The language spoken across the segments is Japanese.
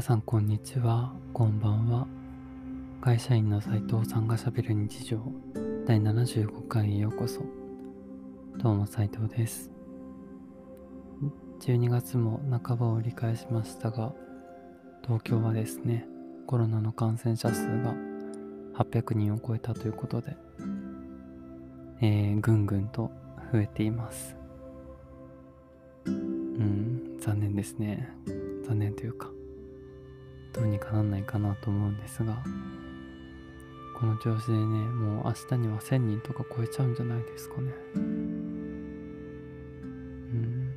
皆さんこんにちは、こんばんは。会社員の斉藤さんがしゃべる日常第75回へようこそ。どうも斉藤です。12月も半ばを折り返しましたが、東京はですね、コロナの感染者数が800人を超えたということで、えー、ぐんぐんと増えています。うん、残念ですね。残念というか、どうにかなんないかなと思うんですが、この調子でね、もう明日には1000人とか超えちゃうんじゃないですかね。うん。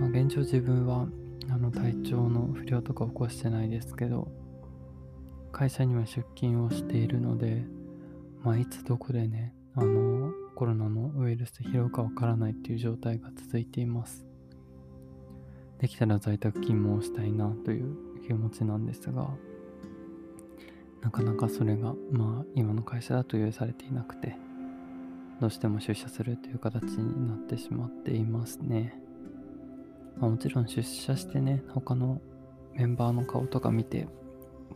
まあ現状自分は、あの体調の不良とか起こしてないですけど、会社には出勤をしているので、まあいつどこでね、あの、コロナのウイルスで拾うかわからないっていう状態が続いています。できたら在宅勤務をしたいなという気持ちなんですが、なかなかそれが、まあ、今の会社だと許されていなくて、どうしても出社するという形になってしまっていますね。まあ、もちろん出社してね、他のメンバーの顔とか見て、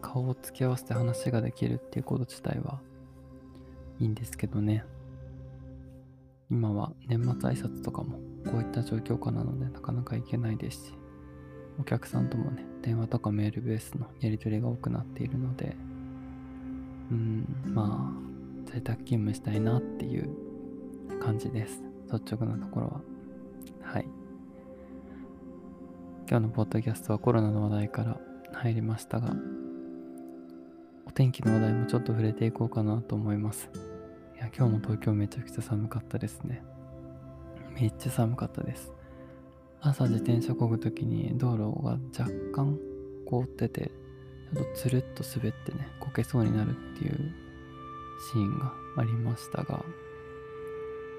顔を付き合わせて話ができるっていうこと自体はいいんですけどね。今は年末挨拶とかもこういった状況下なのでなかなか行けないですし、お客さんともね、電話とかメールベースのやり取りが多くなっているので、うん、まあ、在宅勤務したいなっていう感じです。率直なところは。はい。今日のポッドキャストはコロナの話題から入りましたが、お天気の話題もちょっと触れていこうかなと思います。いや、今日も東京めちゃくちゃ寒かったですね。めっちゃ寒かったです。朝自転車こぐときに道路が若干凍ってて、ちょっとつるっと滑ってね、こけそうになるっていうシーンがありましたが、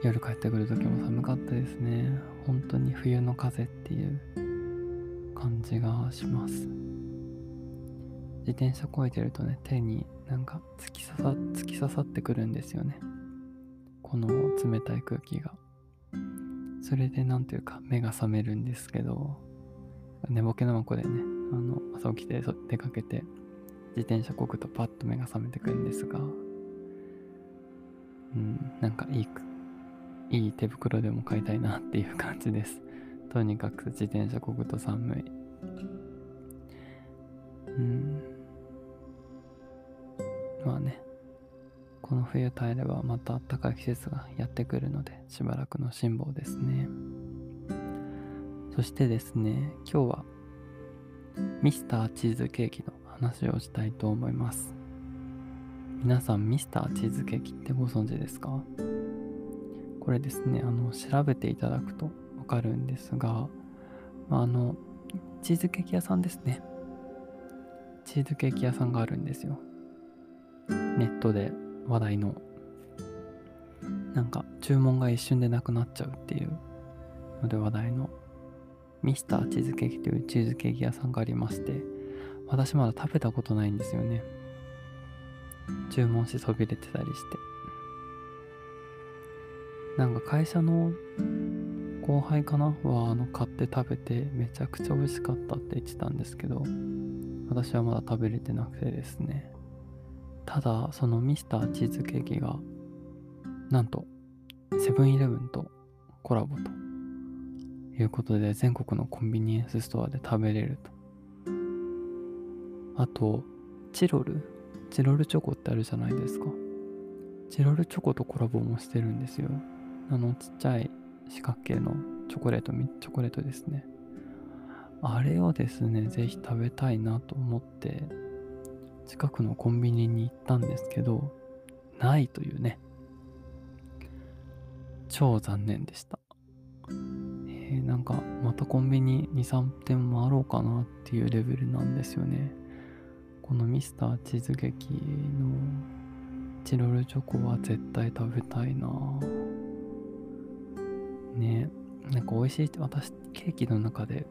夜帰ってくるときも寒かったですね。本当に冬の風っていう感じがします。自転車こいてるとね、手になんか突き刺さ突き刺さってくるんですよね。この冷たい空気が。それでなんというか目が覚めるんですけど、寝ぼけのまこでね、あの朝起きて出かけて自転車こぐとパッと目が覚めてくるんですが、うん、なんかいい、いい手袋でも買いたいなっていう感じです。とにかく自転車こぐと寒い。うん。まあね、この冬耐えればまた暖かい季節がやってくるので、しばらくの辛抱ですね。そしてですね、今日はミスターチーズケーキの話をしたいと思います。皆さん、ミスターチーズケーキってご存知ですか？これですね、あの、調べていただくとわかるんですが、まあ、あの、チーズケーキ屋さんですね。チーズケーキ屋さんがあるんですよ。ネットで話題の。なんか、注文が一瞬でなくなっちゃうっていうので話題のミスターチーズケーキというチーズケーキ屋さんがありまして、私まだ食べたことないんですよね。注文しそびれてたりして。なんか会社の後輩かなはあの買って食べてめちゃくちゃ美味しかったって言ってたんですけど、私はまだ食べれてなくてですね。ただ、そのミスターチーズケーキが、なんと、セブンイレブンとコラボということで全国のコンビニエンスストアで食べれると。あと、チロルチロルチョコってあるじゃないですか。チロルチョコとコラボもしてるんですよ。あのちっちゃい四角形のチョコレート、チョコレートですね。あれをですね、ぜひ食べたいなと思って、近くのコンビニに行ったんですけど、ないというね。超残念でした。えー、なんかまたコンビニ2、3店回ろうかなっていうレベルなんですよね。このミスターチーズケーキのチロルチョコは絶対食べたいなねなんか美味しい私ケーキの中で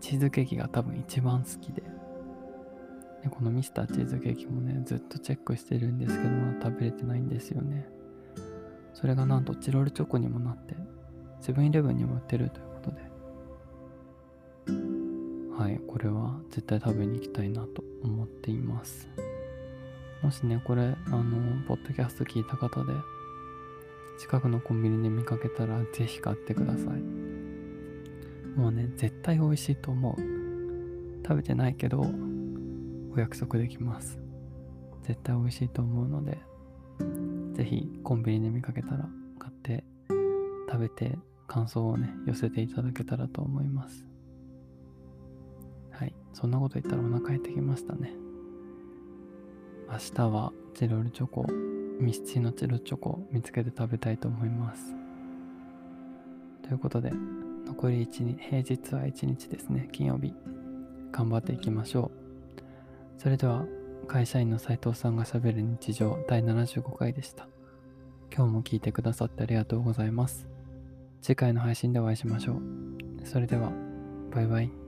チーズケーキが多分一番好きででこのミスターチーズケーキもねずっとチェックしてるんですけどまだ食べれてないんですよね。それがなんとチロルチョコにもなってセブンイレブンにも売ってるということで。はいこれは絶対食べに行きたいなと思っています。もしねこれあのポッドキャスト聞いた方で近くのコンビニで見かけたらぜひ買ってください。もうね絶対美味しいと思う。食べてないけどお約束できます。絶対美味しいと思うのでぜひコンビニで見かけたら買って食べて感想をね寄せていただけたらと思います。はい。そんなこと言ったらお腹減ってきましたね。明日はチロルチョコミスチのチロチョコ見つけて食べたいと思います。ということで残り1日平日は1日ですね。金曜日頑張っていきましょう。それでは会社員の斉藤さんがしゃべる日常第75回でした。今日も聞いてくださってありがとうございます。次回の配信でお会いしましょう。それではバイバイ。